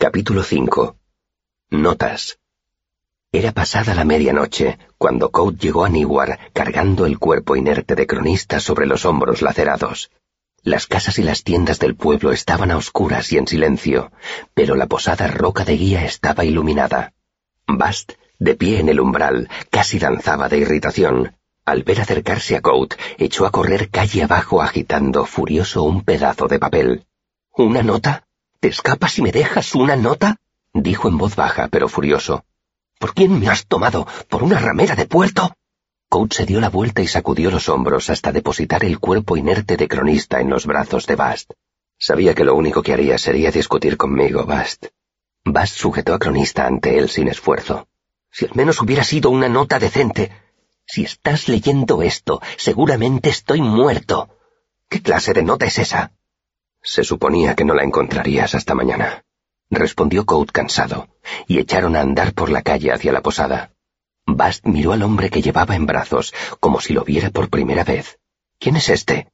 Capítulo 5. Notas. Era pasada la medianoche cuando Code llegó a Niwar cargando el cuerpo inerte de cronista sobre los hombros lacerados. Las casas y las tiendas del pueblo estaban a oscuras y en silencio, pero la posada roca de guía estaba iluminada. Bast, de pie en el umbral, casi danzaba de irritación. Al ver acercarse a Code, echó a correr calle abajo agitando furioso un pedazo de papel. ¿Una nota? ¿Te escapas y me dejas una nota? dijo en voz baja, pero furioso. ¿Por quién me has tomado? ¿Por una ramera de puerto? Coach se dio la vuelta y sacudió los hombros hasta depositar el cuerpo inerte de cronista en los brazos de Bast. Sabía que lo único que haría sería discutir conmigo, Bast. Bast sujetó a cronista ante él sin esfuerzo. Si al menos hubiera sido una nota decente. Si estás leyendo esto, seguramente estoy muerto. ¿Qué clase de nota es esa? Se suponía que no la encontrarías hasta mañana, respondió Coat cansado, y echaron a andar por la calle hacia la posada. Bast miró al hombre que llevaba en brazos, como si lo viera por primera vez. ¿Quién es este?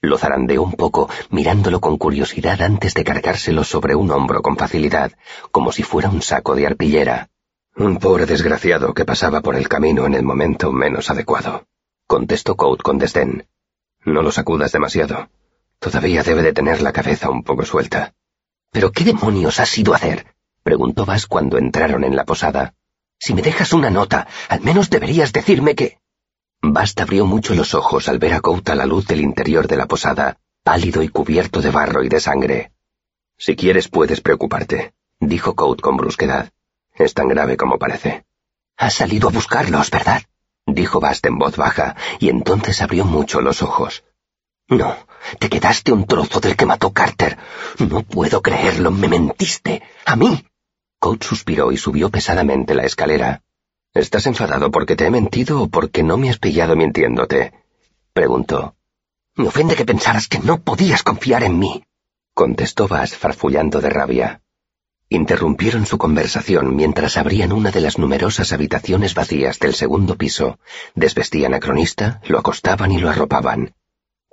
Lo zarandeó un poco, mirándolo con curiosidad antes de cargárselo sobre un hombro con facilidad, como si fuera un saco de arpillera. Un pobre desgraciado que pasaba por el camino en el momento menos adecuado, contestó Coat con desdén. No lo sacudas demasiado. Todavía debe de tener la cabeza un poco suelta. ¿Pero qué demonios has ido a hacer? preguntó Vas cuando entraron en la posada. Si me dejas una nota, al menos deberías decirme que... Bast abrió mucho los ojos al ver a Cout a la luz del interior de la posada, pálido y cubierto de barro y de sangre. Si quieres puedes preocuparte, dijo Cout con brusquedad. Es tan grave como parece. Has salido a buscarlos, ¿verdad? dijo Bast en voz baja, y entonces abrió mucho los ojos. No, te quedaste un trozo del que mató Carter. No puedo creerlo, me mentiste. A mí. Coach suspiró y subió pesadamente la escalera. ¿Estás enfadado porque te he mentido o porque no me has pillado mintiéndote? preguntó. Me ofende que pensaras que no podías confiar en mí, contestó Vas farfullando de rabia. Interrumpieron su conversación mientras abrían una de las numerosas habitaciones vacías del segundo piso, desvestían a Cronista, lo acostaban y lo arropaban.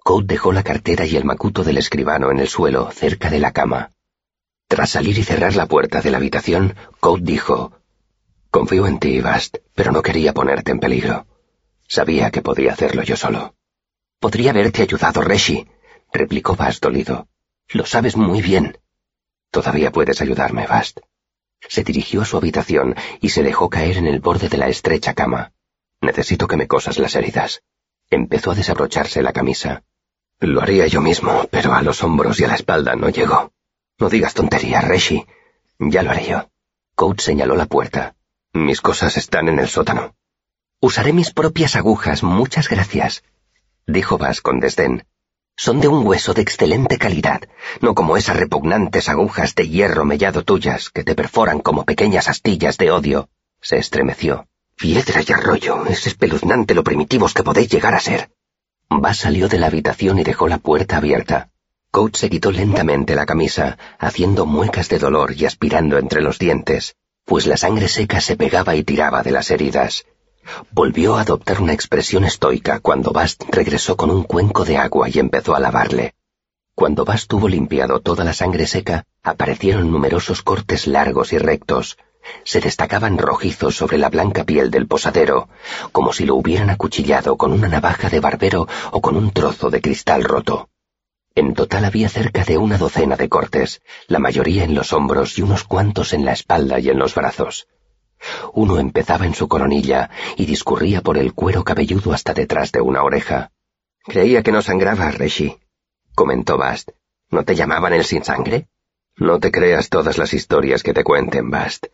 Code dejó la cartera y el macuto del escribano en el suelo, cerca de la cama. Tras salir y cerrar la puerta de la habitación, Code dijo, Confío en ti, Bast, pero no quería ponerte en peligro. Sabía que podía hacerlo yo solo. Podría haberte ayudado, Reshi, replicó Bast dolido. Lo sabes muy bien. Todavía puedes ayudarme, Bast. Se dirigió a su habitación y se dejó caer en el borde de la estrecha cama. Necesito que me cosas las heridas. Empezó a desabrocharse la camisa. Lo haría yo mismo, pero a los hombros y a la espalda no llego. No digas tonterías, Reshi. Ya lo haré yo. Coach señaló la puerta. Mis cosas están en el sótano. Usaré mis propias agujas, muchas gracias, dijo Vas con desdén. Son de un hueso de excelente calidad, no como esas repugnantes agujas de hierro mellado tuyas que te perforan como pequeñas astillas de odio. Se estremeció. Piedra y arroyo, es espeluznante lo primitivos que podéis llegar a ser. Bass salió de la habitación y dejó la puerta abierta. Coach se quitó lentamente la camisa, haciendo muecas de dolor y aspirando entre los dientes, pues la sangre seca se pegaba y tiraba de las heridas. Volvió a adoptar una expresión estoica cuando Bast regresó con un cuenco de agua y empezó a lavarle. Cuando Bast tuvo limpiado toda la sangre seca, aparecieron numerosos cortes largos y rectos, se destacaban rojizos sobre la blanca piel del posadero, como si lo hubieran acuchillado con una navaja de barbero o con un trozo de cristal roto. En total había cerca de una docena de cortes, la mayoría en los hombros y unos cuantos en la espalda y en los brazos. Uno empezaba en su coronilla y discurría por el cuero cabelludo hasta detrás de una oreja. Creía que no sangraba, Reshi, comentó Bast. ¿No te llamaban el sin sangre? No te creas todas las historias que te cuenten, Bast.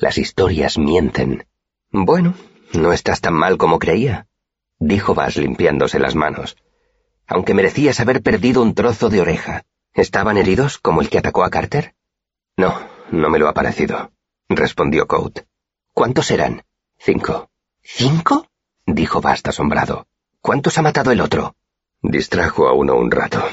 Las historias mienten. Bueno, no estás tan mal como creía, dijo Vas limpiándose las manos. Aunque merecías haber perdido un trozo de oreja. ¿Estaban heridos como el que atacó a Carter? No, no me lo ha parecido, respondió Coat. ¿Cuántos eran? Cinco. ¿Cinco? dijo Bast asombrado. ¿Cuántos ha matado el otro? Distrajo a uno un rato,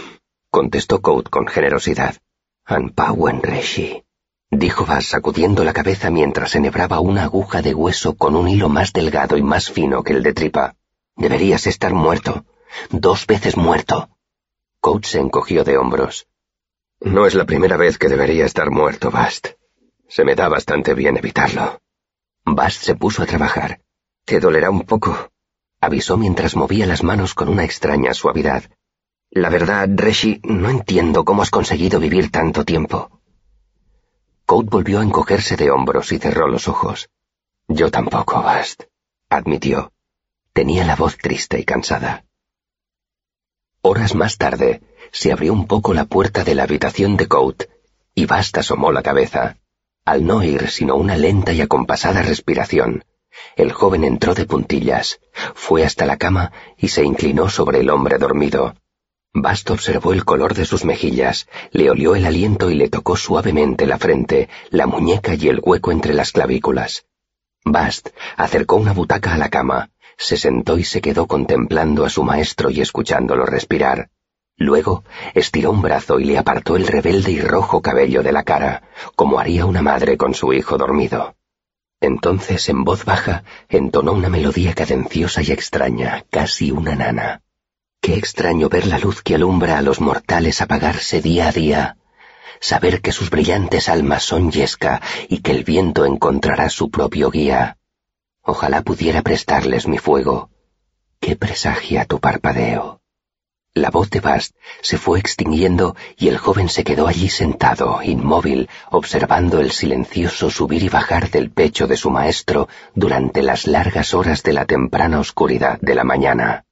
contestó Coat con generosidad. Anpawen Reshi dijo Vas sacudiendo la cabeza mientras enhebraba una aguja de hueso con un hilo más delgado y más fino que el de tripa. Deberías estar muerto. Dos veces muerto. Coach se encogió de hombros. No es la primera vez que debería estar muerto, Bast. Se me da bastante bien evitarlo. Bast se puso a trabajar. Te dolerá un poco, avisó mientras movía las manos con una extraña suavidad. La verdad, Reshi, no entiendo cómo has conseguido vivir tanto tiempo. Code volvió a encogerse de hombros y cerró los ojos. Yo tampoco, Bast, admitió. Tenía la voz triste y cansada. Horas más tarde, se abrió un poco la puerta de la habitación de Code y Bast asomó la cabeza. Al no oír sino una lenta y acompasada respiración, el joven entró de puntillas, fue hasta la cama y se inclinó sobre el hombre dormido. Bast observó el color de sus mejillas, le olió el aliento y le tocó suavemente la frente, la muñeca y el hueco entre las clavículas. Bast acercó una butaca a la cama, se sentó y se quedó contemplando a su maestro y escuchándolo respirar. Luego estiró un brazo y le apartó el rebelde y rojo cabello de la cara, como haría una madre con su hijo dormido. Entonces, en voz baja, entonó una melodía cadenciosa y extraña, casi una nana. Qué extraño ver la luz que alumbra a los mortales apagarse día a día, saber que sus brillantes almas son yesca y que el viento encontrará su propio guía. Ojalá pudiera prestarles mi fuego. ¿Qué presagia tu parpadeo? La voz de Bast se fue extinguiendo y el joven se quedó allí sentado, inmóvil, observando el silencioso subir y bajar del pecho de su maestro durante las largas horas de la temprana oscuridad de la mañana.